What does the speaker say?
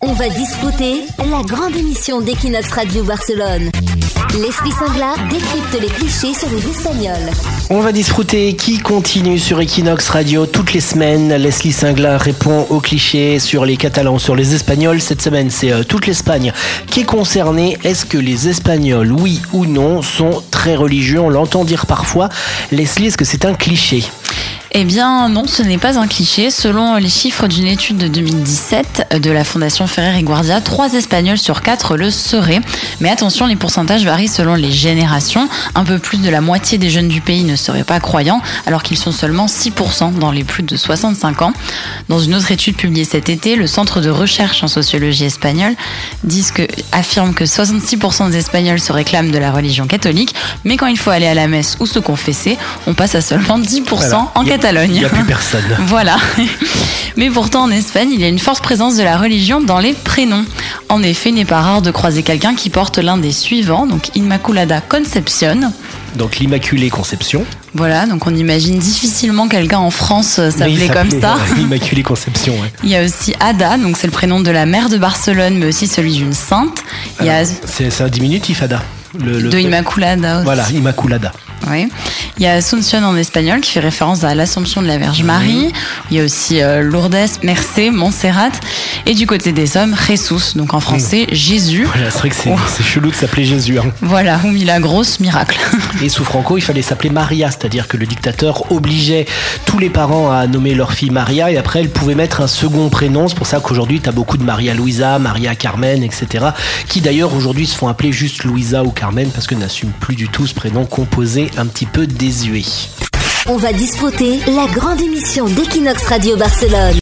On va discuter la grande émission d'Equinox Radio Barcelone. Leslie Singla décrypte les clichés sur les Espagnols. On va disfruter qui continue sur Equinox Radio toutes les semaines. Leslie Singla répond aux clichés sur les Catalans, sur les Espagnols. Cette semaine, c'est euh, toute l'Espagne qui est concernée. Est-ce que les Espagnols, oui ou non, sont très religieux? On l'entend dire parfois. Leslie, est-ce que c'est un cliché? Eh bien non, ce n'est pas un cliché. Selon les chiffres d'une étude de 2017 de la Fondation Ferrer et Guardia, 3 Espagnols sur 4 le seraient. Mais attention, les pourcentages varient selon les générations. Un peu plus de la moitié des jeunes du pays ne seraient pas croyants, alors qu'ils sont seulement 6% dans les plus de 65 ans. Dans une autre étude publiée cet été, le Centre de recherche en sociologie espagnole affirme que 66% des Espagnols se réclament de la religion catholique, mais quand il faut aller à la messe ou se confesser, on passe à seulement 10% en Catalogne. Il n'y a plus personne. voilà. Mais pourtant, en Espagne, il y a une forte présence de la religion dans les prénoms. En effet, il n'est pas rare de croiser quelqu'un qui porte l'un des suivants, donc Immaculada Concepción. Donc l'Immaculée Conception. Voilà, donc on imagine difficilement quelqu'un en France euh, s'appeler comme ça. L'Immaculée Conception, ouais. Il y a aussi Ada, donc c'est le prénom de la mère de Barcelone, mais aussi celui d'une sainte. C'est un diminutif, Ada. de Immaculada aussi. Voilà, Immaculada. Oui. Il y a Asunción en espagnol qui fait référence à l'Assomption de la Vierge Marie. Il y a aussi euh, Lourdes, Mercé, Montserrat. Et du côté des hommes, Jesus, donc en français Jésus. Voilà, c'est vrai que c'est chelou de s'appeler Jésus. Hein. Voilà, ou grosse miracle. Et sous Franco, il fallait s'appeler Maria, c'est-à-dire que le dictateur obligeait tous les parents à nommer leur fille Maria et après elle pouvait mettre un second prénom. C'est pour ça qu'aujourd'hui, tu as beaucoup de Maria Luisa, Maria Carmen, etc. qui d'ailleurs aujourd'hui se font appeler juste Luisa ou Carmen parce que n'assument plus du tout ce prénom composé un petit peu désuet. On va disputer la grande émission d'Equinox Radio Barcelone.